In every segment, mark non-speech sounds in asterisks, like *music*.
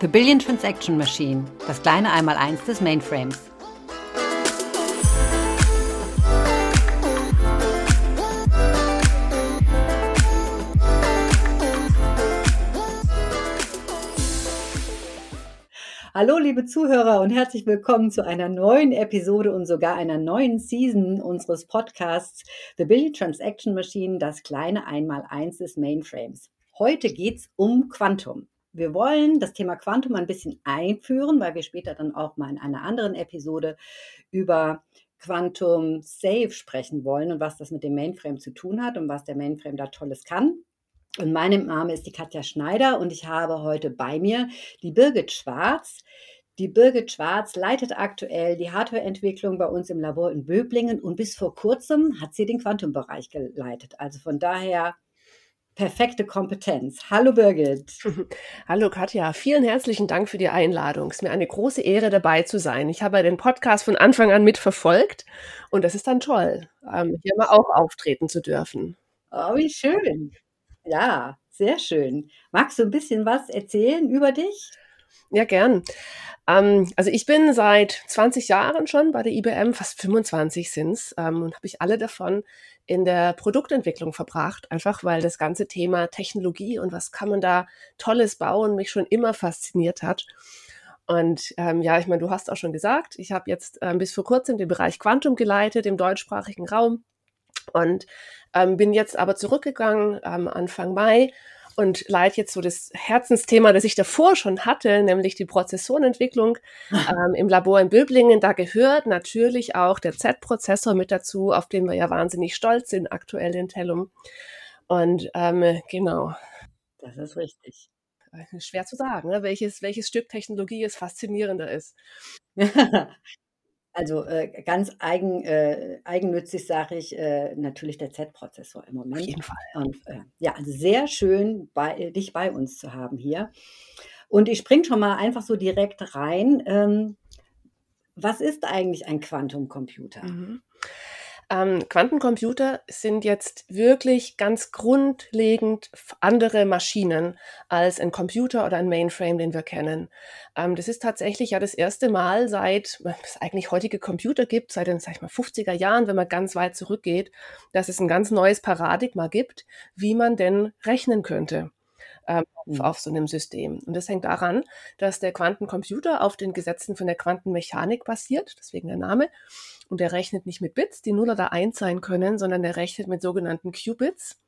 The Billion Transaction Machine, das kleine Einmaleins des Mainframes. Hallo, liebe Zuhörer und herzlich willkommen zu einer neuen Episode und sogar einer neuen Season unseres Podcasts The Billion Transaction Machine, das kleine Einmaleins des Mainframes. Heute geht's um Quantum. Wir wollen das Thema Quantum ein bisschen einführen, weil wir später dann auch mal in einer anderen Episode über Quantum Safe sprechen wollen und was das mit dem Mainframe zu tun hat und was der Mainframe da Tolles kann. Und meine Name ist die Katja Schneider und ich habe heute bei mir die Birgit Schwarz. Die Birgit Schwarz leitet aktuell die Hardwareentwicklung bei uns im Labor in Böblingen und bis vor kurzem hat sie den Quantumbereich geleitet. Also von daher perfekte Kompetenz. Hallo Birgit. *laughs* Hallo Katja, vielen herzlichen Dank für die Einladung. Es ist mir eine große Ehre dabei zu sein. Ich habe den Podcast von Anfang an mitverfolgt und das ist dann toll, ähm, hier mal auch auftreten zu dürfen. Oh, wie schön. Ja, sehr schön. Magst du ein bisschen was erzählen über dich? Ja, gern. Ähm, also ich bin seit 20 Jahren schon bei der IBM, fast 25 sind's, ähm, und habe ich alle davon in der Produktentwicklung verbracht, einfach weil das ganze Thema Technologie und was kann man da Tolles bauen mich schon immer fasziniert hat. Und ähm, ja, ich meine, du hast auch schon gesagt, ich habe jetzt ähm, bis vor kurzem den Bereich Quantum geleitet im deutschsprachigen Raum und ähm, bin jetzt aber zurückgegangen ähm, Anfang Mai und leite jetzt so das Herzensthema, das ich davor schon hatte, nämlich die Prozessorenentwicklung *laughs* ähm, im Labor in Böblingen. Da gehört natürlich auch der Z-Prozessor mit dazu, auf den wir ja wahnsinnig stolz sind aktuell in Tellum. Und ähm, genau. Das ist richtig. Schwer zu sagen, ne? welches, welches Stück Technologie es faszinierender ist. *laughs* Also äh, ganz eigen, äh, eigennützig sage ich äh, natürlich der Z-Prozessor im Moment. Auf jeden Fall. Und äh, ja, also sehr schön, bei, äh, dich bei uns zu haben hier. Und ich springe schon mal einfach so direkt rein. Ähm, was ist eigentlich ein Quantumcomputer? Mhm. Ähm, Quantencomputer sind jetzt wirklich ganz grundlegend andere Maschinen als ein Computer oder ein Mainframe, den wir kennen. Ähm, das ist tatsächlich ja das erste Mal seit es eigentlich heutige Computer gibt, seit den, sag ich mal, 50er Jahren, wenn man ganz weit zurückgeht, dass es ein ganz neues Paradigma gibt, wie man denn rechnen könnte ähm, mhm. auf so einem System. Und das hängt daran, dass der Quantencomputer auf den Gesetzen von der Quantenmechanik basiert, deswegen der Name. Und der rechnet nicht mit Bits, die 0 oder 1 sein können, sondern der rechnet mit sogenannten Qubits.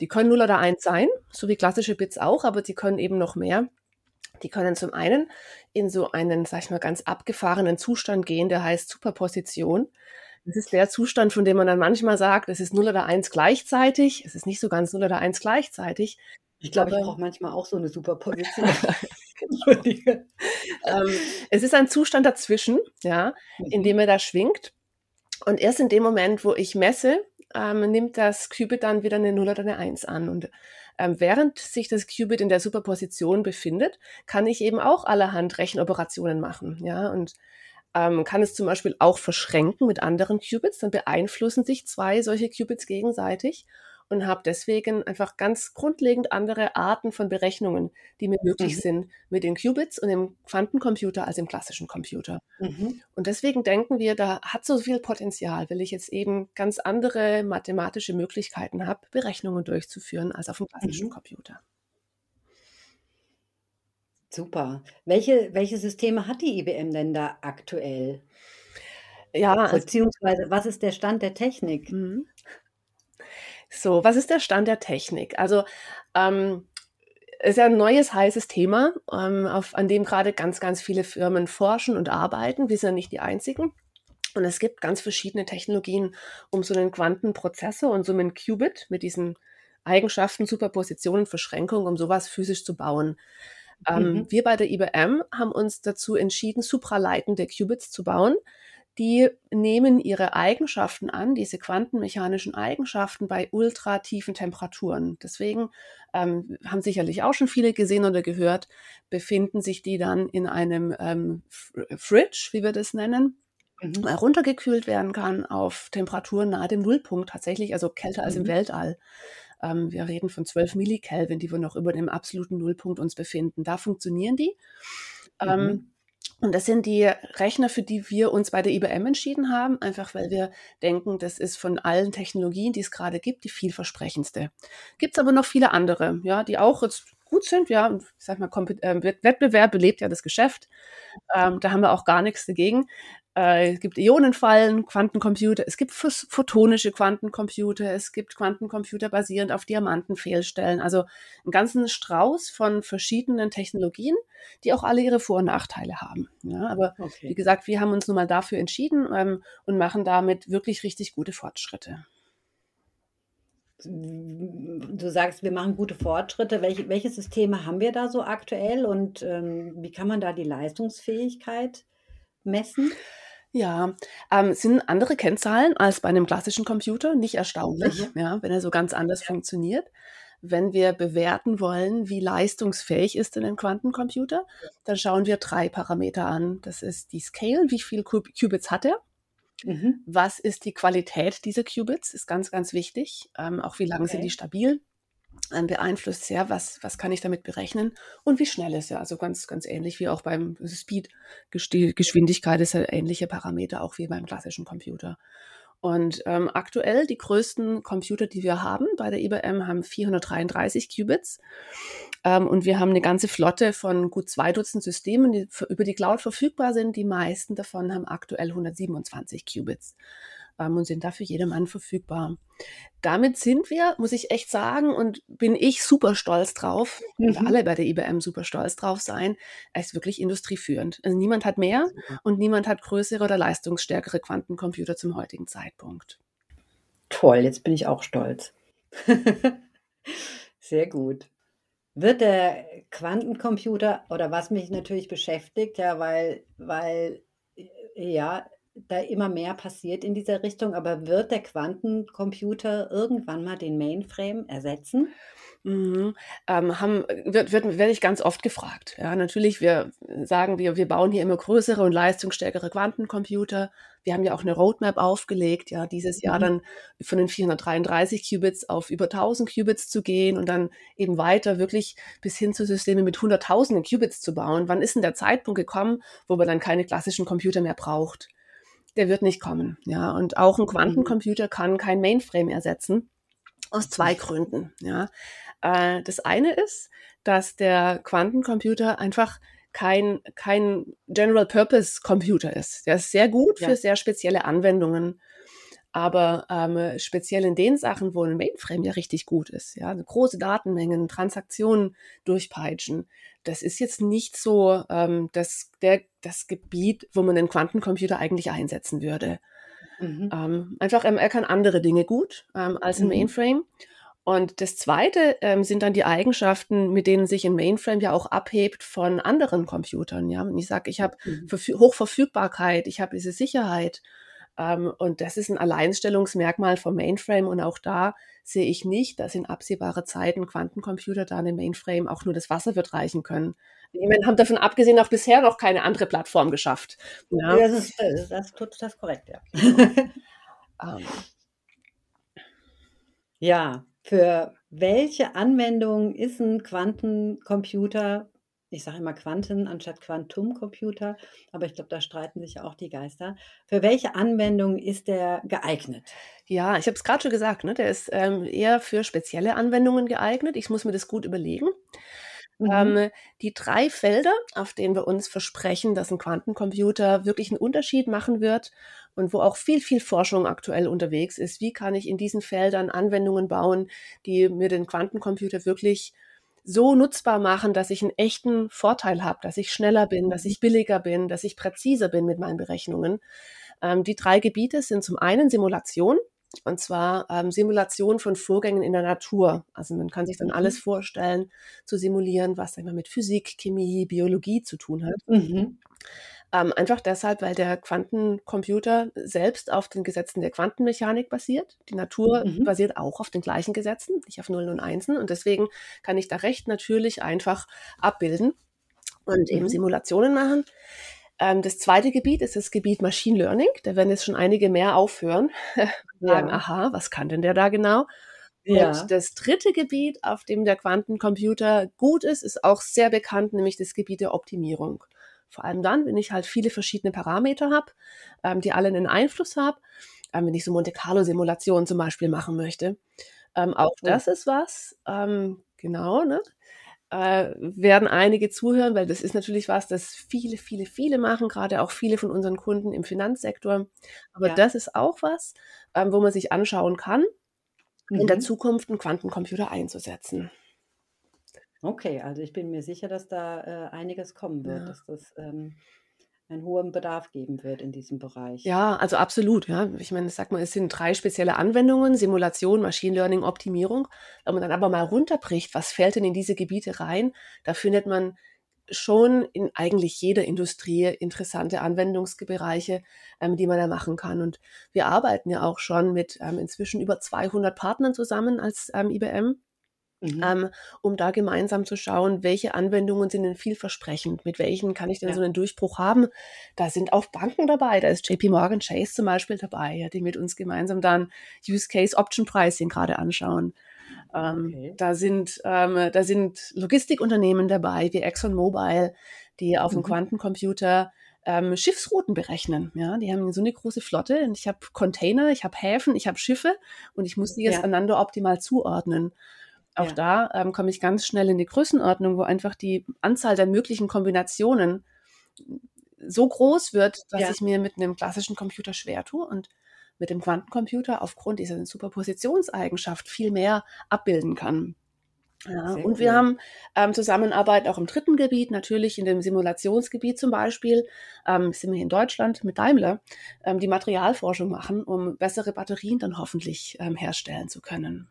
Die können 0 oder 1 sein, so wie klassische Bits auch, aber die können eben noch mehr. Die können zum einen in so einen, sag ich mal, ganz abgefahrenen Zustand gehen, der heißt Superposition. Das ist der Zustand, von dem man dann manchmal sagt, es ist 0 oder 1 gleichzeitig. Es ist nicht so ganz 0 oder 1 gleichzeitig. Ich glaube, ich brauche manchmal auch so eine Superposition. *laughs* *laughs* Entschuldige. ähm, es ist ein Zustand dazwischen, ja, in mhm. dem er da schwingt. Und erst in dem Moment, wo ich messe, ähm, nimmt das Qubit dann wieder eine 0 oder eine 1 an. Und ähm, während sich das Qubit in der Superposition befindet, kann ich eben auch allerhand Rechenoperationen machen. Ja, und ähm, kann es zum Beispiel auch verschränken mit anderen Qubits. Dann beeinflussen sich zwei solche Qubits gegenseitig und habe deswegen einfach ganz grundlegend andere Arten von Berechnungen, die mir möglich mhm. sind mit den Qubits und im Quantencomputer als im klassischen Computer. Mhm. Und deswegen denken wir, da hat so viel Potenzial, weil ich jetzt eben ganz andere mathematische Möglichkeiten habe, Berechnungen durchzuführen als auf dem klassischen mhm. Computer. Super. Welche, welche Systeme hat die IBM denn da aktuell? Ja, also beziehungsweise was ist der Stand der Technik? Mhm. So, was ist der Stand der Technik? Also, ähm, ist ja ein neues heißes Thema, ähm, auf, an dem gerade ganz, ganz viele Firmen forschen und arbeiten. Wir sind ja nicht die einzigen. Und es gibt ganz verschiedene Technologien, um so einen Quantenprozessor und so einen Qubit mit diesen Eigenschaften, Superpositionen, Verschränkungen, um sowas physisch zu bauen. Ähm, mhm. Wir bei der IBM haben uns dazu entschieden, supraleitende Qubits zu bauen die nehmen ihre Eigenschaften an, diese quantenmechanischen Eigenschaften bei ultratiefen Temperaturen. Deswegen ähm, haben sicherlich auch schon viele gesehen oder gehört, befinden sich die dann in einem ähm, Fridge, wie wir das nennen, mhm. runtergekühlt werden kann auf Temperaturen nahe dem Nullpunkt tatsächlich, also kälter mhm. als im mhm. Weltall. Ähm, wir reden von 12 Millikelvin, die wir noch über dem absoluten Nullpunkt uns befinden. Da funktionieren die. Ähm, mhm. Und das sind die Rechner, für die wir uns bei der IBM entschieden haben, einfach weil wir denken, das ist von allen Technologien, die es gerade gibt, die vielversprechendste. Gibt es aber noch viele andere, ja, die auch jetzt gut sind. Ja, ich sag mal, äh, Wettbewerb belebt ja das Geschäft. Ähm, da haben wir auch gar nichts dagegen. Äh, es gibt Ionenfallen, Quantencomputer, es gibt photonische Quantencomputer, es gibt Quantencomputer basierend auf Diamantenfehlstellen. Also einen ganzen Strauß von verschiedenen Technologien, die auch alle ihre Vor- und Nachteile haben. Ja, aber okay. wie gesagt, wir haben uns nun mal dafür entschieden ähm, und machen damit wirklich richtig gute Fortschritte. Du sagst, wir machen gute Fortschritte. Welche, welche Systeme haben wir da so aktuell und ähm, wie kann man da die Leistungsfähigkeit messen? Ja, ähm, sind andere Kennzahlen als bei einem klassischen Computer, nicht erstaunlich, Mhm. ja, wenn er so ganz anders funktioniert. Wenn wir bewerten wollen, wie leistungsfähig ist denn ein Quantencomputer, dann schauen wir drei Parameter an. Das ist die Scale, wie viel Qubits hat er? Mhm. Was ist die Qualität dieser Qubits? Ist ganz, ganz wichtig. Ähm, auch wie lange sind die stabil? Ähm, beeinflusst sehr, was, was kann ich damit berechnen und wie schnell ist er. Also ganz, ganz ähnlich wie auch beim Speed. Geschwindigkeit ist ja ähnliche Parameter, auch wie beim klassischen Computer. Und ähm, aktuell die größten Computer, die wir haben bei der IBM, haben 433 Qubits. Ähm, und wir haben eine ganze Flotte von gut zwei Dutzend Systemen, die über die Cloud verfügbar sind. Die meisten davon haben aktuell 127 Qubits und sind dafür jedermann verfügbar. Damit sind wir, muss ich echt sagen, und bin ich super stolz drauf, mhm. und alle bei der IBM super stolz drauf sein, er ist wirklich industrieführend. Also niemand hat mehr und niemand hat größere oder leistungsstärkere Quantencomputer zum heutigen Zeitpunkt. Toll, jetzt bin ich auch stolz. *laughs* Sehr gut. Wird der Quantencomputer oder was mich natürlich beschäftigt, ja, weil, weil ja, da immer mehr passiert in dieser Richtung, aber wird der Quantencomputer irgendwann mal den Mainframe ersetzen? Mhm. Ähm, haben, wird, wird, werde ich ganz oft gefragt. Ja, natürlich, wir sagen, wir, wir bauen hier immer größere und leistungsstärkere Quantencomputer. Wir haben ja auch eine Roadmap aufgelegt, ja, dieses Jahr mhm. dann von den 433 Qubits auf über 1000 Qubits zu gehen und dann eben weiter wirklich bis hin zu Systemen mit hunderttausenden Qubits zu bauen. Wann ist denn der Zeitpunkt gekommen, wo man dann keine klassischen Computer mehr braucht? Der wird nicht kommen. Ja, und auch ein mhm. Quantencomputer kann kein Mainframe ersetzen. Aus zwei Gründen. Ja, äh, das eine ist, dass der Quantencomputer einfach kein, kein General Purpose Computer ist. Der ist sehr gut ja. für sehr spezielle Anwendungen. Aber ähm, speziell in den Sachen, wo ein Mainframe ja richtig gut ist, ja, große Datenmengen, Transaktionen durchpeitschen, das ist jetzt nicht so ähm, das, der, das Gebiet, wo man einen Quantencomputer eigentlich einsetzen würde. Mhm. Ähm, einfach, ähm, er kann andere Dinge gut ähm, als ein mhm. Mainframe. Und das Zweite ähm, sind dann die Eigenschaften, mit denen sich ein Mainframe ja auch abhebt von anderen Computern. Ja, und ich sage, ich habe mhm. Hochverfügbarkeit, ich habe diese Sicherheit. Ähm, und das ist ein Alleinstellungsmerkmal vom Mainframe. Und auch da sehe ich nicht, dass in absehbarer Zeit ein Quantencomputer da in Mainframe auch nur das Wasser wird reichen können. Meine, haben davon abgesehen auch bisher noch keine andere Plattform geschafft. Ja, das ist das, das, das korrekt, ja. um. *laughs* Ähm. Ja, für welche Anwendung ist ein Quantencomputer ich sage immer Quanten anstatt Quantumcomputer, aber ich glaube, da streiten sich ja auch die Geister. Für welche Anwendung ist der geeignet? Ja, ich habe es gerade schon gesagt, ne? der ist ähm, eher für spezielle Anwendungen geeignet. Ich muss mir das gut überlegen. Mhm. Ähm, die drei Felder, auf denen wir uns versprechen, dass ein Quantencomputer wirklich einen Unterschied machen wird und wo auch viel, viel Forschung aktuell unterwegs ist. Wie kann ich in diesen Feldern Anwendungen bauen, die mir den Quantencomputer wirklich so nutzbar machen, dass ich einen echten Vorteil habe, dass ich schneller bin, dass ich billiger bin, dass ich präziser bin mit meinen Berechnungen. Ähm, die drei Gebiete sind zum einen Simulation, und zwar ähm, Simulation von Vorgängen in der Natur. Also man kann sich dann mhm. alles vorstellen, zu simulieren, was immer mit Physik, Chemie, Biologie zu tun hat. Mhm. Ähm, einfach deshalb, weil der Quantencomputer selbst auf den Gesetzen der Quantenmechanik basiert. Die Natur mhm. basiert auch auf den gleichen Gesetzen, nicht auf Nullen und Einsen. Und deswegen kann ich da recht natürlich einfach abbilden und mhm. eben Simulationen machen. Ähm, das zweite Gebiet ist das Gebiet Machine Learning. Da werden jetzt schon einige mehr aufhören. sagen, aha, was kann denn der da genau? Ja. Und das dritte Gebiet, auf dem der Quantencomputer gut ist, ist auch sehr bekannt, nämlich das Gebiet der Optimierung. Vor allem dann, wenn ich halt viele verschiedene Parameter habe, ähm, die alle einen Einfluss haben, ähm, wenn ich so Monte Carlo-Simulationen zum Beispiel machen möchte. Ähm, auch oh. das ist was, ähm, genau, ne? Äh, werden einige zuhören, weil das ist natürlich was, das viele, viele, viele machen, gerade auch viele von unseren Kunden im Finanzsektor. Aber ja. das ist auch was, ähm, wo man sich anschauen kann, mhm. in der mhm. Zukunft einen Quantencomputer einzusetzen. Okay, also ich bin mir sicher, dass da äh, einiges kommen wird, ja. dass das ähm, einen hohen Bedarf geben wird in diesem Bereich. Ja, also absolut. Ja. Ich meine, sag mal, es sind drei spezielle Anwendungen, Simulation, Machine Learning, Optimierung. Wenn man dann aber mal runterbricht, was fällt denn in diese Gebiete rein, da findet man schon in eigentlich jeder Industrie interessante Anwendungsbereiche, ähm, die man da machen kann. Und wir arbeiten ja auch schon mit ähm, inzwischen über 200 Partnern zusammen als ähm, IBM Mhm. Ähm, um da gemeinsam zu schauen, welche Anwendungen sind denn vielversprechend, mit welchen kann ich denn ja. so einen Durchbruch haben. Da sind auch Banken dabei, da ist JP Morgan Chase zum Beispiel dabei, ja, die mit uns gemeinsam dann Use Case Option Pricing gerade anschauen. Ähm, okay. Da sind, ähm, da sind Logistikunternehmen dabei, wie ExxonMobil, die auf mhm. dem Quantencomputer ähm, Schiffsrouten berechnen. Ja, die haben so eine große Flotte und ich habe Container, ich habe Häfen, ich habe Schiffe und ich muss die jetzt ja. einander optimal zuordnen. Auch ja. da ähm, komme ich ganz schnell in die Größenordnung, wo einfach die Anzahl der möglichen Kombinationen so groß wird, dass ja. ich mir mit einem klassischen Computer schwer tue und mit dem Quantencomputer aufgrund dieser Superpositionseigenschaft viel mehr abbilden kann. Ja, und wir haben ähm, Zusammenarbeit auch im dritten Gebiet, natürlich in dem Simulationsgebiet zum Beispiel, ähm, sind wir in Deutschland mit Daimler, ähm, die Materialforschung machen, um bessere Batterien dann hoffentlich ähm, herstellen zu können.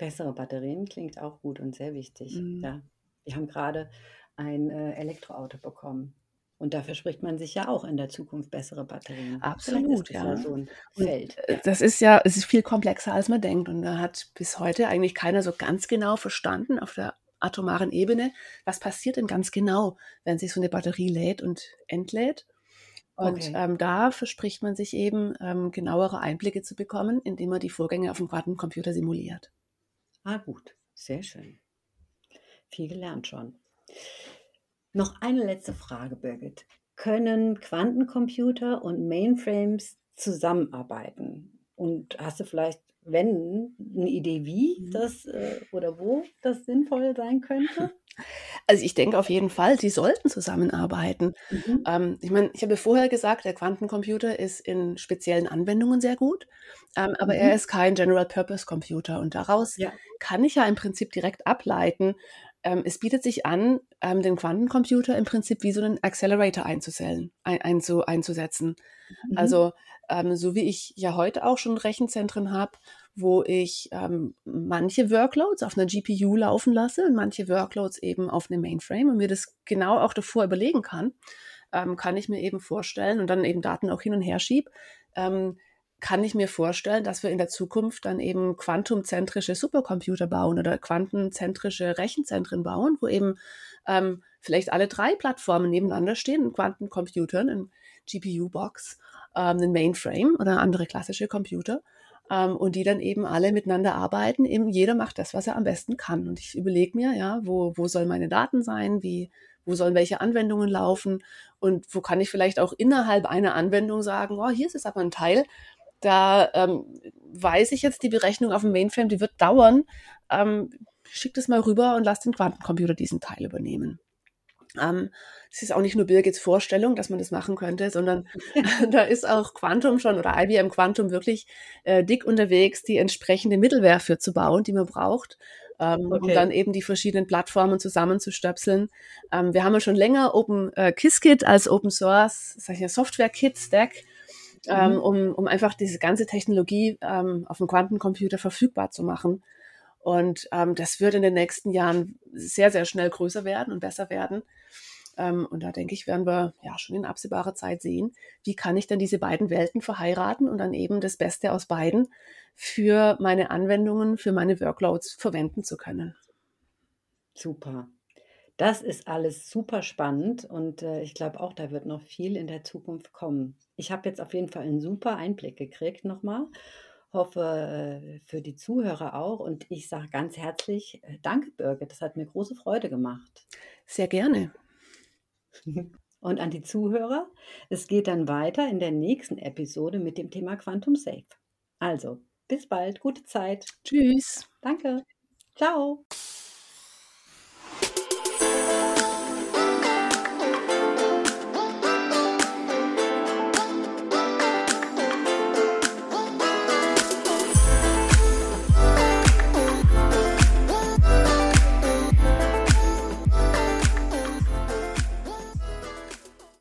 Bessere Batterien klingt auch gut und sehr wichtig. Mhm. Ja. Wir haben gerade ein äh, Elektroauto bekommen. Und dafür spricht man sich ja auch in der Zukunft bessere Batterien. Absolut, ja. ja. So ein Feld. Und äh, das ist ja, es ist viel komplexer, als man denkt. Und da hat bis heute eigentlich keiner so ganz genau verstanden auf der atomaren Ebene, was passiert denn ganz genau, wenn sich so eine Batterie lädt und entlädt. Und okay. ähm, da verspricht man sich eben, ähm, genauere Einblicke zu bekommen, indem man die Vorgänge auf dem Quantencomputer simuliert. Ah, gut, sehr schön. Viel gelernt schon. Noch eine letzte Frage, Birgit. Können Quantencomputer und Mainframes zusammenarbeiten? Und hast du vielleicht, wenn, eine Idee, wie mhm. das äh, oder wo das sinnvoll sein könnte? *laughs* Also ich denke auf jeden Fall, sie sollten zusammenarbeiten. Mhm. Ähm, ich meine, ich habe vorher gesagt, der Quantencomputer ist in speziellen Anwendungen sehr gut, ähm, aber mhm. er ist kein General-Purpose-Computer und daraus ja. kann ich ja im Prinzip direkt ableiten, ähm, es bietet sich an, ähm, den Quantencomputer im Prinzip wie so einen Accelerator einzusellen, ein, einzu, einzusetzen. Mhm. Also ähm, so wie ich ja heute auch schon Rechenzentren habe, wo ich ähm, manche Workloads auf einer GPU laufen lasse und manche Workloads eben auf einem Mainframe und mir das genau auch davor überlegen kann, ähm, kann ich mir eben vorstellen und dann eben Daten auch hin und her schiebe, ähm, kann ich mir vorstellen, dass wir in der Zukunft dann eben quantumzentrische Supercomputer bauen oder quantenzentrische Rechenzentren bauen, wo eben ähm, vielleicht alle drei Plattformen nebeneinander stehen, ein Quantencomputer, ein GPU-Box, ähm, ein Mainframe oder andere klassische Computer ähm, und die dann eben alle miteinander arbeiten. Eben jeder macht das, was er am besten kann. Und ich überlege mir, ja, wo, wo sollen meine Daten sein, wie, wo sollen welche Anwendungen laufen und wo kann ich vielleicht auch innerhalb einer Anwendung sagen, oh, hier ist es aber ein Teil, da ähm, weiß ich jetzt, die Berechnung auf dem Mainframe, die wird dauern. Ähm, schick das mal rüber und lass den Quantencomputer diesen Teil übernehmen. Ähm, das ist auch nicht nur Birgits Vorstellung, dass man das machen könnte, sondern *laughs* *laughs* da ist auch Quantum schon oder IBM Quantum wirklich äh, dick unterwegs, die entsprechende Mittelware für zu bauen, die man braucht. Ähm, okay. um dann eben die verschiedenen Plattformen zusammenzustöpseln. Ähm, wir haben ja schon länger Open äh, Qiskit als Open Source, sag ich ja, Software Kit Stack ähm, mhm. um, um einfach diese ganze Technologie ähm, auf dem Quantencomputer verfügbar zu machen. Und ähm, das wird in den nächsten Jahren sehr, sehr schnell größer werden und besser werden. Ähm, und da denke ich, werden wir ja schon in absehbarer Zeit sehen, wie kann ich denn diese beiden Welten verheiraten und dann eben das Beste aus beiden für meine Anwendungen, für meine Workloads verwenden zu können. Super. Das ist alles super spannend und äh, ich glaube auch, da wird noch viel in der Zukunft kommen. Ich habe jetzt auf jeden Fall einen super Einblick gekriegt nochmal hoffe äh, für die Zuhörer auch. Und ich sage ganz herzlich äh, Danke, Birgit. Das hat mir große Freude gemacht. Sehr gerne. *laughs* Und an die Zuhörer, es geht dann weiter in der nächsten Episode mit dem Thema Quantum Safe. Also, bis bald, gute Zeit. Tschüss. Danke. Ciao.